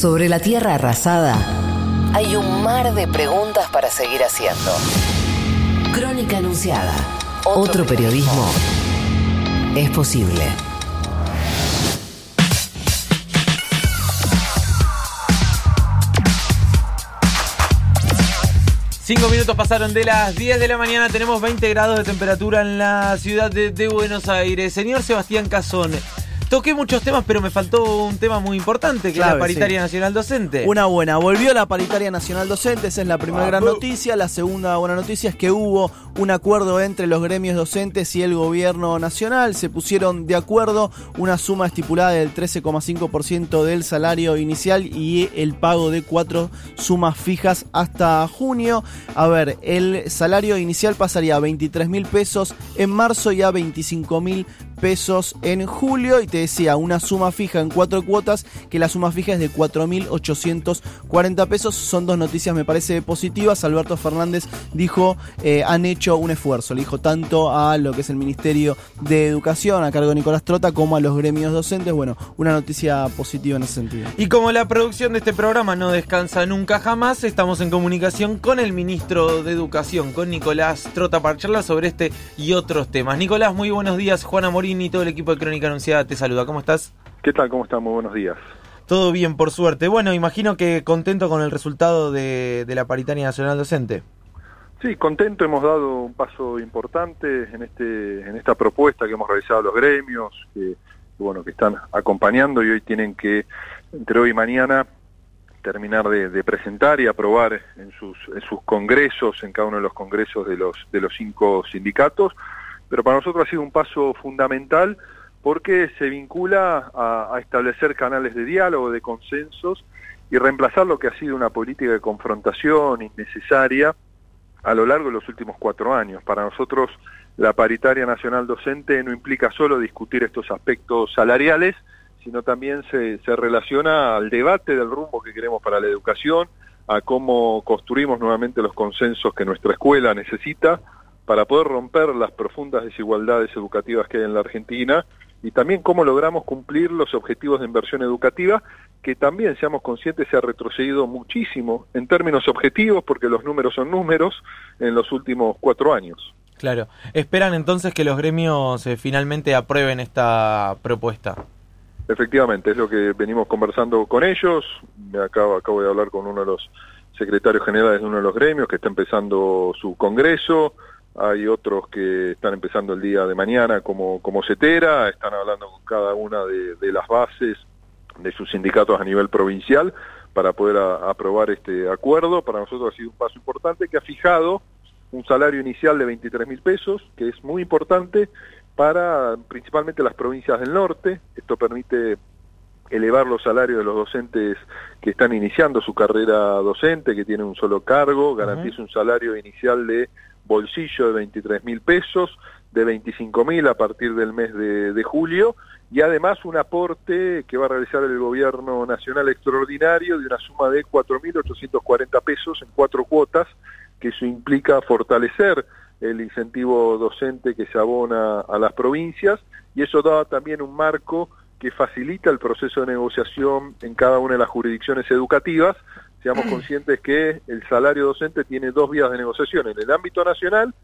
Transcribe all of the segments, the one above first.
Sobre la tierra arrasada hay un mar de preguntas para seguir haciendo. Crónica Anunciada. Otro periodismo es posible. Cinco minutos pasaron de las 10 de la mañana, tenemos 20 grados de temperatura en la ciudad de, de Buenos Aires. Señor Sebastián Cazón, Toqué muchos temas, pero me faltó un tema muy importante, que es la paritaria nacional docente. Una buena, volvió la paritaria nacional docente, esa es la primera gran noticia. La segunda buena noticia es que hubo un acuerdo entre los gremios docentes y el gobierno nacional. Se pusieron de acuerdo una suma estipulada del 13,5% del salario inicial y el pago de cuatro sumas fijas hasta junio. A ver, el salario inicial pasaría a 23 mil pesos en marzo y a 25 mil pesos en julio y te decía una suma fija en cuatro cuotas que la suma fija es de 4.840 pesos. Son dos noticias me parece positivas. Alberto Fernández dijo eh, han hecho un esfuerzo. Le dijo tanto a lo que es el Ministerio de Educación a cargo de Nicolás Trota como a los gremios docentes. Bueno, una noticia positiva en ese sentido. Y como la producción de este programa no descansa nunca jamás, estamos en comunicación con el ministro de Educación, con Nicolás Trota para charlar sobre este y otros temas. Nicolás, muy buenos días. Juana Morín y todo el equipo de Crónica Anunciada te saluda. ¿Cómo estás? ¿Qué tal? ¿Cómo estás? Muy buenos días. Todo bien, por suerte. Bueno, imagino que contento con el resultado de, la paritaria nacional docente. Sí, contento. Hemos dado un paso importante en este en esta propuesta que hemos realizado los gremios, que bueno que están acompañando y hoy tienen que entre hoy y mañana terminar de, presentar y aprobar en sus, en sus congresos, en cada uno de los congresos de los de los cinco sindicatos pero para nosotros ha sido un paso fundamental porque se vincula a, establecer canales de diálogo, de consensos y reemplazar lo que ha sido una política de confrontación innecesaria a lo largo de los últimos cuatro años. Para nosotros la paritaria nacional docente no implica solo discutir estos aspectos salariales, sino también se, se relaciona al debate del rumbo que queremos para la educación, a cómo construimos nuevamente los consensos que nuestra escuela necesita, para poder romper las profundas desigualdades educativas que hay en la Argentina y también cómo logramos cumplir los objetivos de inversión educativa, que también, seamos conscientes, se ha retrocedido muchísimo en términos objetivos, porque los números son números, en los últimos cuatro años. Claro. ¿Esperan entonces que los gremios eh, finalmente aprueben esta propuesta? Efectivamente, es lo que venimos conversando con ellos. Me acabo, acabo de hablar con uno de los secretarios generales de uno de los gremios que está empezando su congreso hay otros que están empezando el día de mañana como, como CETERA, están hablando con cada una de, las bases de sus sindicatos a nivel provincial para poder aprobar este acuerdo. Para nosotros ha sido un paso importante que ha fijado un salario inicial de 23 mil pesos, que es muy importante para principalmente las provincias del norte. Esto permite elevar los salarios de los docentes que están iniciando su carrera docente, que tienen un solo cargo, garantiza un salario inicial de bolsillo de 23 mil pesos, de 25 mil a partir del mes de, julio, y además un aporte que va a realizar el gobierno nacional extraordinario de una suma de 4.840 pesos en cuatro cuotas, que eso implica fortalecer el incentivo docente que se abona a las provincias, y eso da también un marco que facilita el proceso de negociación en cada una de las jurisdicciones educativas, seamos conscientes que el salario docente tiene dos vías de negociación, en el ámbito nacional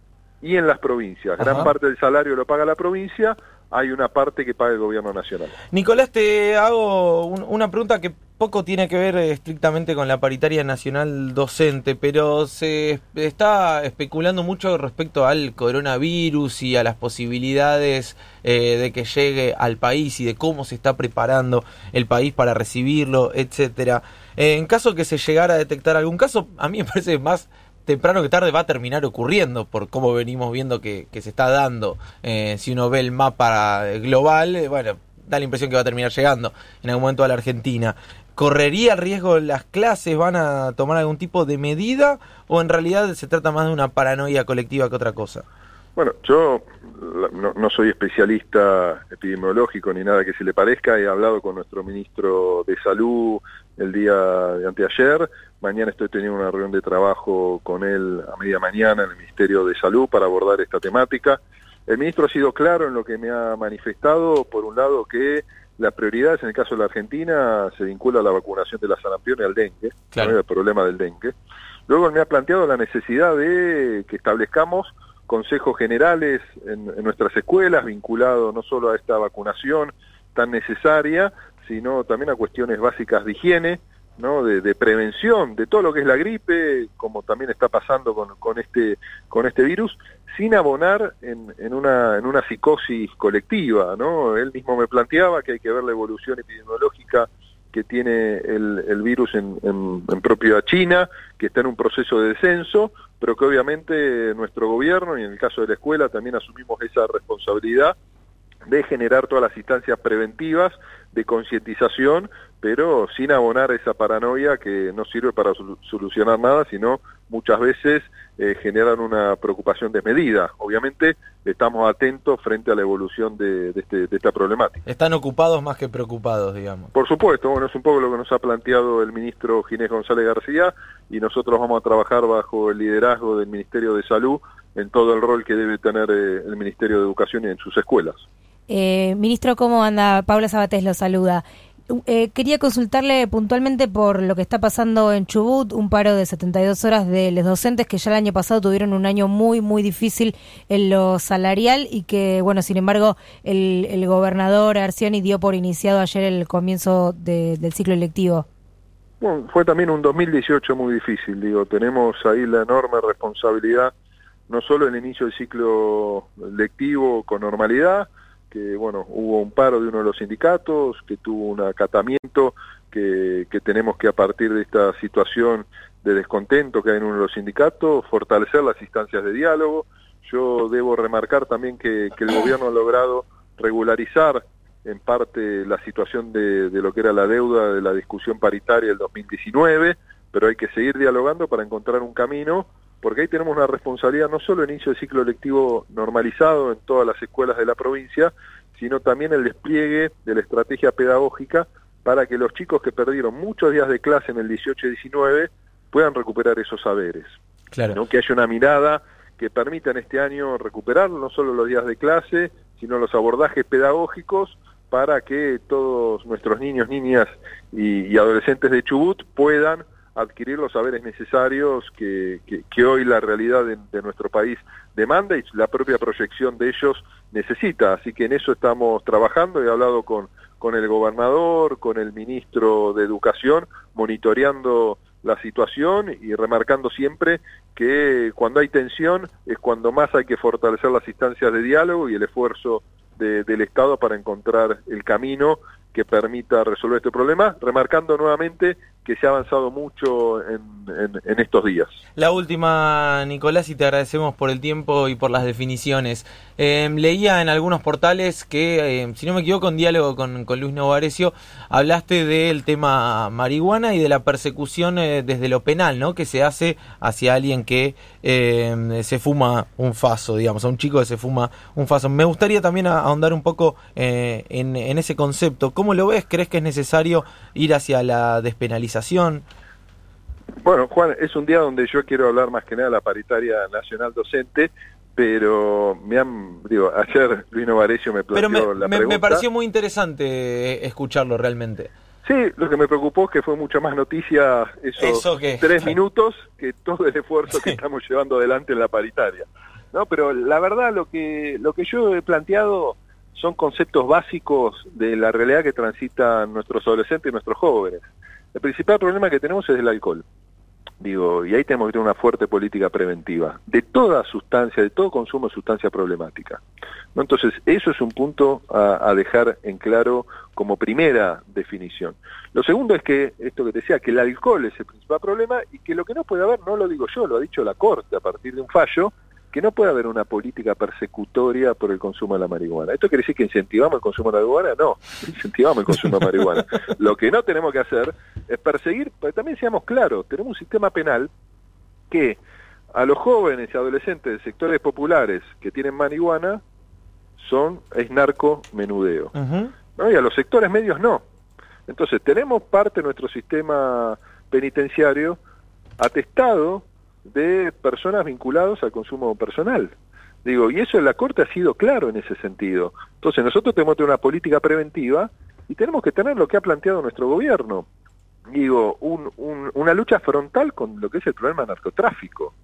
y en las provincias. Gran parte del salario lo paga la provincia, hay una parte que paga el gobierno nacional. Nicolás, te hago una pregunta que poco tiene que ver estrictamente con la paritaria nacional docente, pero se está especulando mucho respecto al coronavirus y a las posibilidades eh, de que llegue al país y de cómo se está preparando el país para recibirlo, etcétera. Eh, en caso que se llegara a detectar algún caso, a mí me parece más temprano que tarde va a terminar ocurriendo por cómo venimos viendo que, se está dando. Eh, si uno ve el mapa global, bueno, da la impresión que va a terminar llegando en algún momento a la Argentina. ¿Correría el riesgo las clases? ¿Van a tomar algún tipo de medida? ¿O en realidad se trata más de una paranoia colectiva que otra cosa? Bueno, yo no, soy especialista epidemiológico ni nada que se le parezca. He hablado con nuestro ministro de Salud el día de anteayer. Mañana estoy teniendo una reunión de trabajo con él a media mañana en el Ministerio de Salud para abordar esta temática. El ministro ha sido claro en lo que me ha manifestado, por un lado, que las prioridades en el caso de la Argentina se vincula a la vacunación de la sarampión y al dengue, el problema del dengue. Luego me ha planteado la necesidad de que establezcamos consejos generales en, nuestras escuelas vinculado no solo a esta vacunación tan necesaria, sino también a cuestiones básicas de higiene, ¿no? De, prevención de todo lo que es la gripe, como también está pasando con, con, este, con este virus, sin abonar en, en, una, en una psicosis colectiva. ¿no? Él mismo me planteaba que hay que ver la evolución epidemiológica que tiene el, el virus en, en, en propia China, que está en un proceso de descenso, pero que obviamente nuestro gobierno y en el caso de la escuela también asumimos esa responsabilidad de generar todas las instancias preventivas de concientización, pero sin abonar esa paranoia que no sirve para solucionar nada, sino muchas veces eh, generan una preocupación desmedida. Obviamente estamos atentos frente a la evolución de, este, de, esta problemática. Están ocupados más que preocupados, digamos. Por supuesto, bueno, es un poco lo que nos ha planteado el ministro Ginés González García y nosotros vamos a trabajar bajo el liderazgo del Ministerio de Salud en todo el rol que debe tener eh, el Ministerio de Educación y en sus escuelas. Eh, ministro, ¿cómo anda? Paula Sabatés lo saluda. Eh, quería consultarle puntualmente por lo que está pasando en Chubut, un paro de 72 horas de los docentes que ya el año pasado tuvieron un año muy, muy difícil en lo salarial y que, bueno, sin embargo, el, gobernador Arcioni dio por iniciado ayer el comienzo del ciclo electivo. Bueno, fue también un 2018 muy difícil, digo, tenemos ahí la enorme responsabilidad, no solo el inicio del ciclo lectivo con normalidad, que bueno, hubo un paro de uno de los sindicatos, que tuvo un acatamiento, que, que tenemos que a partir de esta situación de descontento que hay en uno de los sindicatos, fortalecer las instancias de diálogo. Yo debo remarcar también que, que el gobierno ha logrado regularizar en parte la situación de, de, lo que era la deuda de la discusión paritaria del 2019, pero hay que seguir dialogando para encontrar un camino porque ahí tenemos una responsabilidad no solo en inicio del ciclo lectivo normalizado en todas las escuelas de la provincia, sino también el despliegue de la estrategia pedagógica para que los chicos que perdieron muchos días de clase en el 18 y 19 puedan recuperar esos saberes. Claro. Que haya una mirada que permita en este año recuperar no solo los días de clase, sino los abordajes pedagógicos para que todos nuestros niños, niñas y adolescentes de Chubut puedan adquirir los saberes necesarios que, que, hoy la realidad de, nuestro país demanda y la propia proyección de ellos necesita. Así que en eso estamos trabajando. He hablado con, con el gobernador, con el ministro de Educación, monitoreando la situación y remarcando siempre que cuando hay tensión es cuando más hay que fortalecer las instancias de diálogo y el esfuerzo del Estado para encontrar el camino que permita resolver este problema, remarcando nuevamente que se ha avanzado mucho en, estos días. La última, Nicolás, y te agradecemos por el tiempo y por las definiciones. Em, leía en algunos portales que, em, si no me equivoco, en diálogo con, Luis Novarecio, hablaste del tema marihuana y de la persecución eh, desde lo penal, ¿no? Que se hace hacia alguien que em, se fuma un faso, digamos, a un chico que se fuma un faso. Me gustaría también ahondar un poco eh, en, en ese concepto. ¿Cómo lo ves? ¿Crees que es necesario ir hacia la despenalización? Bueno, Juan, es un día donde yo quiero hablar más que nada de la paritaria nacional docente, pero me han, digo, ayer Luis Novarecio me planteó la pregunta. Me pareció muy interesante escucharlo realmente. Sí, lo que me preocupó es que fue mucha más noticia esos tres minutos que todo el esfuerzo que estamos llevando adelante en la paritaria. No, pero la verdad lo que lo que yo he planteado son conceptos básicos de la realidad que transitan nuestros adolescentes y nuestros jóvenes. El principal problema que tenemos es el alcohol. Digo, y ahí tenemos que tener una fuerte política preventiva de toda sustancia, de todo consumo de sustancia problemática. ¿No? Entonces, eso es un punto a, dejar en claro como primera definición. Lo segundo es que, esto que te decía, que el alcohol es el principal problema y que lo que no puede haber, no lo digo yo, lo ha dicho la Corte a partir de un fallo, que no puede haber una política persecutoria por el consumo de la marihuana. ¿Esto quiere decir que incentivamos el consumo de la marihuana? No, incentivamos el consumo de marihuana. Lo que no tenemos que hacer es perseguir, pero también seamos claros, tenemos un sistema penal que a los jóvenes y adolescentes de sectores populares que tienen marihuana son es narco menudeo. Y a los sectores medios no. Entonces tenemos parte de nuestro sistema penitenciario atestado de personas vinculadas al consumo personal. Digo, y eso en la Corte ha sido claro en ese sentido. Entonces nosotros tenemos que tener una política preventiva y tenemos que tener lo que ha planteado nuestro gobierno. Digo, un, una lucha frontal con lo que es el problema del narcotráfico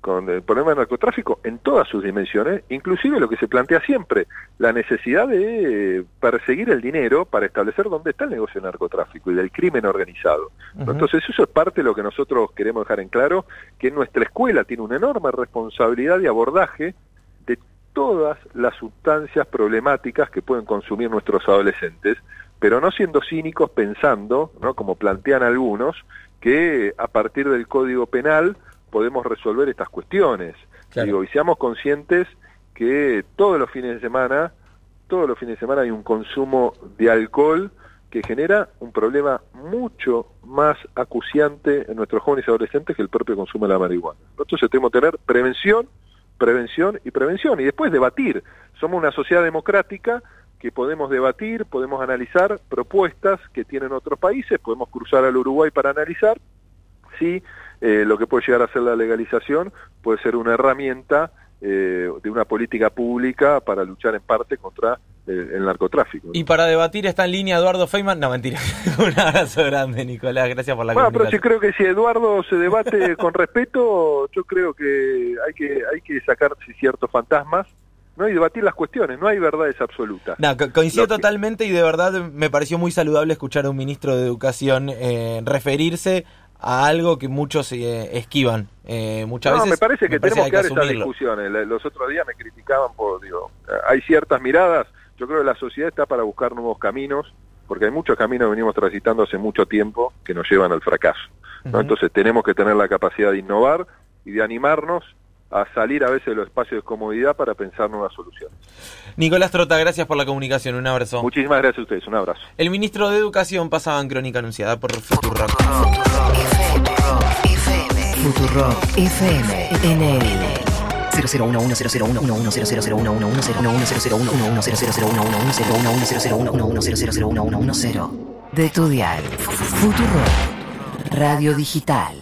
con el problema del narcotráfico en todas sus dimensiones, inclusive lo que se plantea siempre, la necesidad de perseguir el dinero para establecer dónde está el negocio del narcotráfico y del crimen organizado. Entonces eso es parte de lo que nosotros queremos dejar en claro, que nuestra escuela tiene una enorme responsabilidad de abordaje de todas las sustancias problemáticas que pueden consumir nuestros adolescentes, pero no siendo cínicos pensando, ¿no? como plantean algunos, que a partir del Código Penal podemos resolver estas cuestiones. Digo, y seamos conscientes que todos los fines de semana, todos los fines de semana hay un consumo de alcohol que genera un problema mucho más acuciante en nuestros jóvenes y adolescentes que el propio consumo de la marihuana. Entonces tenemos que tener prevención, prevención y prevención y después debatir. Somos una sociedad democrática que podemos debatir, podemos analizar propuestas que tienen otros países, podemos cruzar al Uruguay para analizar si eh, lo que puede llegar a ser la legalización puede ser una herramienta eh, de una política pública para luchar en parte contra eh, el, narcotráfico. Y para debatir está en línea Eduardo Feynman. No, mentira. Un abrazo grande, Nicolás. Gracias por la Bueno, pero yo creo que si Eduardo se debate con respeto, yo creo que hay que, hay que sacar ciertos fantasmas ¿no? y debatir las cuestiones, no hay verdades absolutas. No, coincido totalmente y de verdad me pareció muy saludable escuchar a un ministro de Educación referirse a algo que muchos eh, esquivan eh, muchas no, me parece que tenemos que, dar estas discusiones. Los otros días me criticaban por, digo, hay ciertas miradas, yo creo que la sociedad está para buscar nuevos caminos, porque hay muchos caminos que venimos transitando hace mucho tiempo que nos llevan al fracaso. ¿no? Entonces tenemos que tener la capacidad de innovar y de animarnos a salir a veces de los espacios de comodidad para pensar nuevas soluciones. Nicolás Trota, gracias por la comunicación, un abrazo. Muchísimas gracias a ustedes, un abrazo. El ministro de Educación pasaba en Crónica Anunciada por Futurock. Futurock FM el 001100110011001100110011001110 de tu dial Futurock Radio Digital